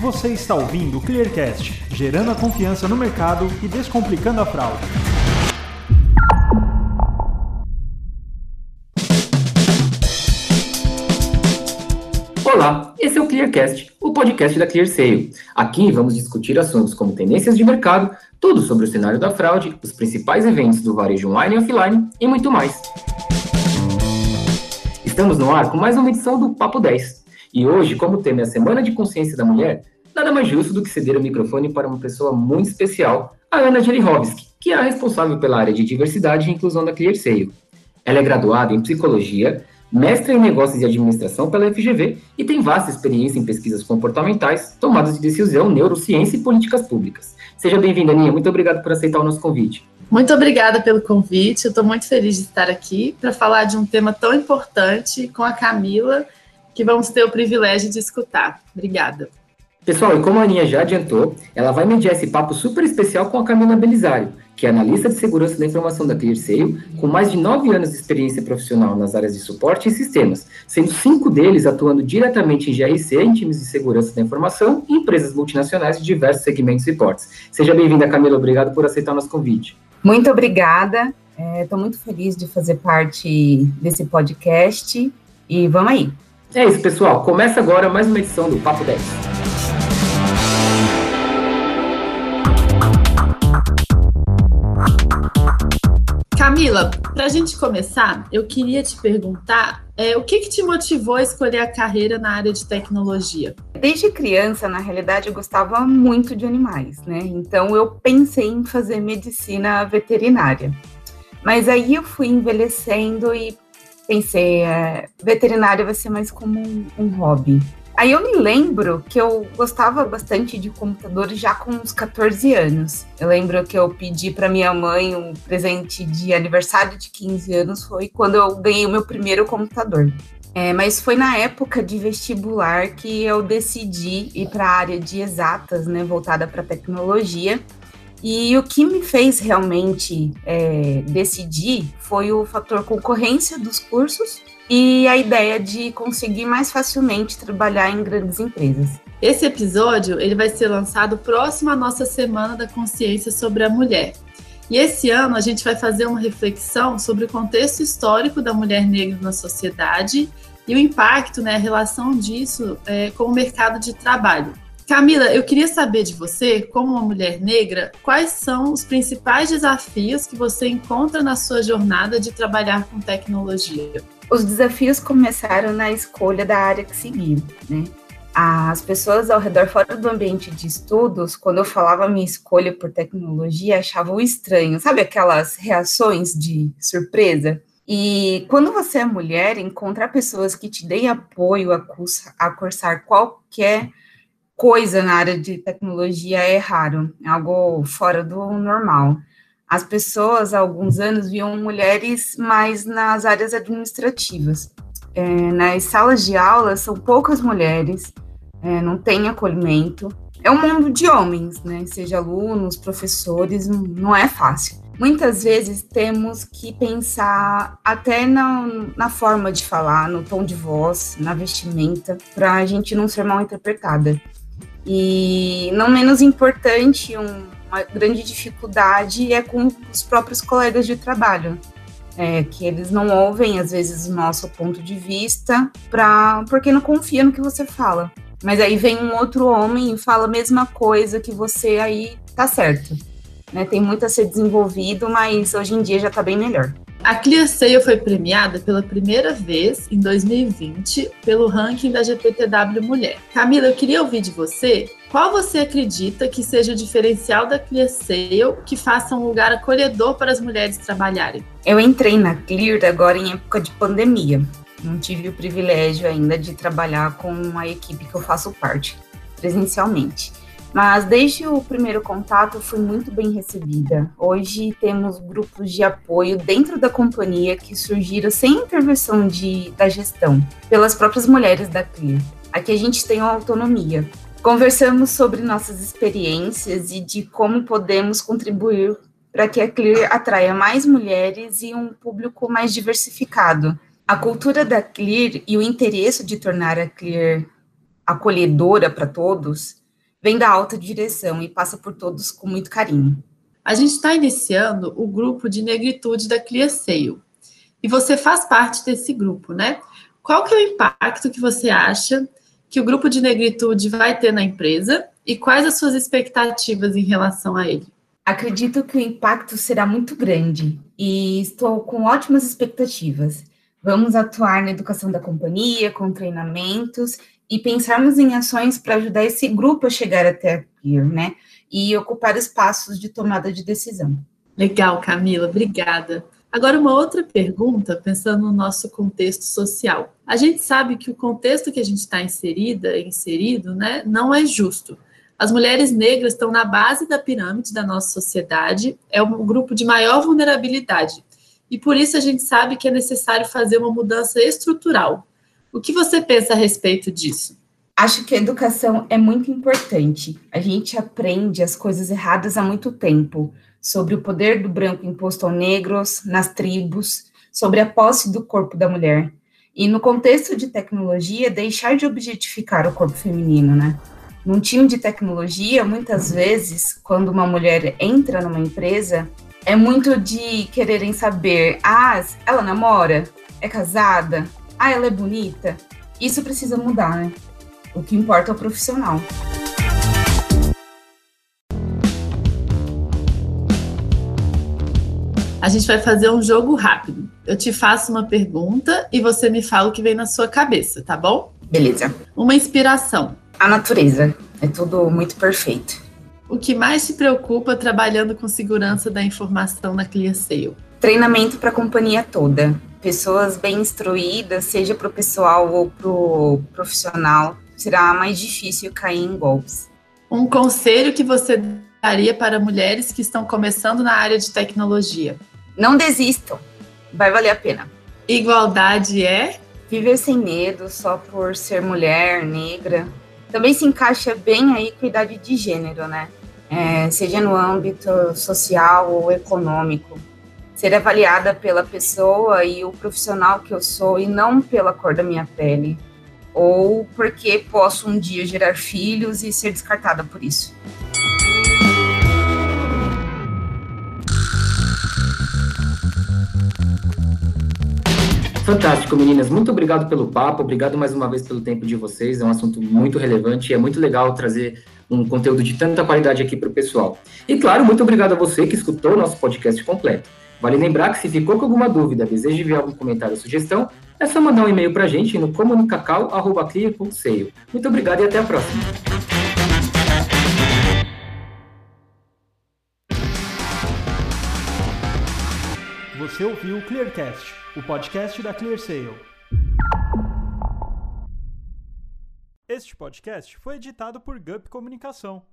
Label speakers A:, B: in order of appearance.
A: Você está ouvindo o Clearcast, gerando a confiança no mercado e descomplicando a fraude.
B: Olá, esse é o Clearcast, o podcast da ClearSale. Aqui vamos discutir assuntos como tendências de mercado, tudo sobre o cenário da fraude, os principais eventos do varejo online e offline e muito mais. Estamos no ar com mais uma edição do Papo 10. E hoje, como o tema é a Semana de Consciência da Mulher, nada mais justo do que ceder o microfone para uma pessoa muito especial, a Ana Jelihovski, que é a responsável pela área de diversidade e inclusão da ClearSale. Ela é graduada em psicologia, mestra em negócios e administração pela FGV e tem vasta experiência em pesquisas comportamentais, tomadas de decisão, neurociência e políticas públicas. Seja bem-vinda, Aninha. Muito obrigado por aceitar o nosso convite.
C: Muito obrigada pelo convite. Eu estou muito feliz de estar aqui para falar de um tema tão importante com a Camila, que vamos ter o privilégio de escutar. Obrigada.
B: Pessoal, e como a Aninha já adiantou, ela vai mediar esse papo super especial com a Camila Belisário, que é analista de segurança da informação da ClearSale, com mais de nove anos de experiência profissional nas áreas de suporte e sistemas, sendo cinco deles atuando diretamente em GRC, em times de segurança da informação e empresas multinacionais de diversos segmentos e portes. Seja bem-vinda, Camila. Obrigado por aceitar o nosso convite.
D: Muito obrigada. Estou é, muito feliz de fazer parte desse podcast e vamos aí.
B: É isso, pessoal. Começa agora mais uma edição do Papo 10.
C: Camila, para a gente começar, eu queria te perguntar é, o que, que te motivou a escolher a carreira na área de tecnologia?
D: Desde criança, na realidade, eu gostava muito de animais, né? Então eu pensei em fazer medicina veterinária. Mas aí eu fui envelhecendo e pensei, é, veterinária vai ser mais como um, um hobby. Aí eu me lembro que eu gostava bastante de computadores já com uns 14 anos. Eu lembro que eu pedi para minha mãe um presente de aniversário de 15 anos, foi quando eu ganhei o meu primeiro computador. É, mas foi na época de vestibular que eu decidi ir para a área de exatas, né, voltada para tecnologia. E o que me fez realmente é, decidir foi o fator concorrência dos cursos e a ideia de conseguir mais facilmente trabalhar em grandes empresas.
C: Esse episódio ele vai ser lançado próximo à nossa Semana da Consciência sobre a Mulher. E esse ano a gente vai fazer uma reflexão sobre o contexto histórico da mulher negra na sociedade e o impacto, né, a relação disso é, com o mercado de trabalho. Camila, eu queria saber de você, como uma mulher negra, quais são os principais desafios que você encontra na sua jornada de trabalhar com tecnologia?
D: Os desafios começaram na escolha da área que seguir, né? As pessoas ao redor fora do ambiente de estudos, quando eu falava minha escolha por tecnologia, achavam estranho, sabe aquelas reações de surpresa? E quando você é mulher, encontrar pessoas que te deem apoio a, a cursar qualquer coisa na área de tecnologia é raro, é algo fora do normal as pessoas há alguns anos viam mulheres mais nas áreas administrativas. É, nas salas de aula são poucas mulheres, é, não tem acolhimento. É um mundo de homens, né? Seja alunos, professores, não é fácil. Muitas vezes temos que pensar até na, na forma de falar, no tom de voz, na vestimenta, para a gente não ser mal interpretada. E não menos importante, um, uma grande dificuldade é com os próprios colegas de trabalho. É, que eles não ouvem, às vezes, o nosso ponto de vista, pra, porque não confia no que você fala. Mas aí vem um outro homem e fala a mesma coisa que você, aí tá certo. Né? Tem muito a ser desenvolvido, mas hoje em dia já tá bem melhor.
C: A ClearSale foi premiada pela primeira vez em 2020 pelo ranking da GPTW Mulher. Camila, eu queria ouvir de você qual você acredita que seja o diferencial da ClearSale que faça um lugar acolhedor para as mulheres trabalharem?
D: Eu entrei na Clear agora em época de pandemia. Não tive o privilégio ainda de trabalhar com a equipe que eu faço parte presencialmente. Mas desde o primeiro contato fui muito bem recebida. Hoje temos grupos de apoio dentro da companhia que surgiram sem intervenção de, da gestão, pelas próprias mulheres da CLIA. Aqui a gente tem uma autonomia. Conversamos sobre nossas experiências e de como podemos contribuir para que a Clear atraia mais mulheres e um público mais diversificado. A cultura da Clear e o interesse de tornar a Clear acolhedora para todos vem da alta direção e passa por todos com muito carinho.
C: A gente está iniciando o grupo de negritude da ClearSale. E você faz parte desse grupo, né? Qual que é o impacto que você acha que o grupo de negritude vai ter na empresa e quais as suas expectativas em relação a ele?
D: Acredito que o impacto será muito grande e estou com ótimas expectativas. Vamos atuar na educação da companhia, com treinamentos e pensarmos em ações para ajudar esse grupo a chegar até aqui, né? E ocupar espaços de tomada de decisão.
C: Legal, Camila, obrigada. Agora, uma outra pergunta, pensando no nosso contexto social. A gente sabe que o contexto que a gente está inserida, inserido, né, não é justo. As mulheres negras estão na base da pirâmide da nossa sociedade, é o grupo de maior vulnerabilidade. E por isso a gente sabe que é necessário fazer uma mudança estrutural. O que você pensa a respeito disso?
D: Acho que a educação é muito importante. A gente aprende as coisas erradas há muito tempo sobre o poder do branco imposto aos negros, nas tribos, sobre a posse do corpo da mulher. E no contexto de tecnologia, deixar de objetificar o corpo feminino, né? Num time de tecnologia, muitas vezes, quando uma mulher entra numa empresa, é muito de quererem saber: ah, ela namora? É casada? Ah, ela é bonita? Isso precisa mudar, né? O que importa é o profissional.
C: A gente vai fazer um jogo rápido. Eu te faço uma pergunta e você me fala o que vem na sua cabeça, tá bom?
D: Beleza.
C: Uma inspiração
D: a natureza. É tudo muito perfeito.
C: O que mais te preocupa trabalhando com segurança da informação na ClearSale?
D: Treinamento para a companhia toda. Pessoas bem instruídas, seja para o pessoal ou para o profissional, será mais difícil cair em golpes.
C: Um conselho que você daria para mulheres que estão começando na área de tecnologia?
D: Não desistam, vai valer a pena.
C: Igualdade é?
D: Viver sem medo só por ser mulher, negra, também se encaixa bem a idade de gênero, né? É, seja no âmbito social ou econômico. Ser avaliada pela pessoa e o profissional que eu sou e não pela cor da minha pele. Ou porque posso um dia gerar filhos e ser descartada por isso.
B: Fantástico, meninas. Muito obrigado pelo papo, obrigado mais uma vez pelo tempo de vocês. É um assunto muito relevante e é muito legal trazer um conteúdo de tanta qualidade aqui para o pessoal. E claro, muito obrigado a você que escutou o nosso podcast completo. Vale lembrar que se ficou com alguma dúvida, deseja enviar algum comentário ou sugestão, é só mandar um e-mail para a gente no comunicacal.clear.seio. Muito obrigado e até a próxima.
A: Você ouviu o Clearcast o podcast da ClearSale. Este podcast foi editado por Gup Comunicação.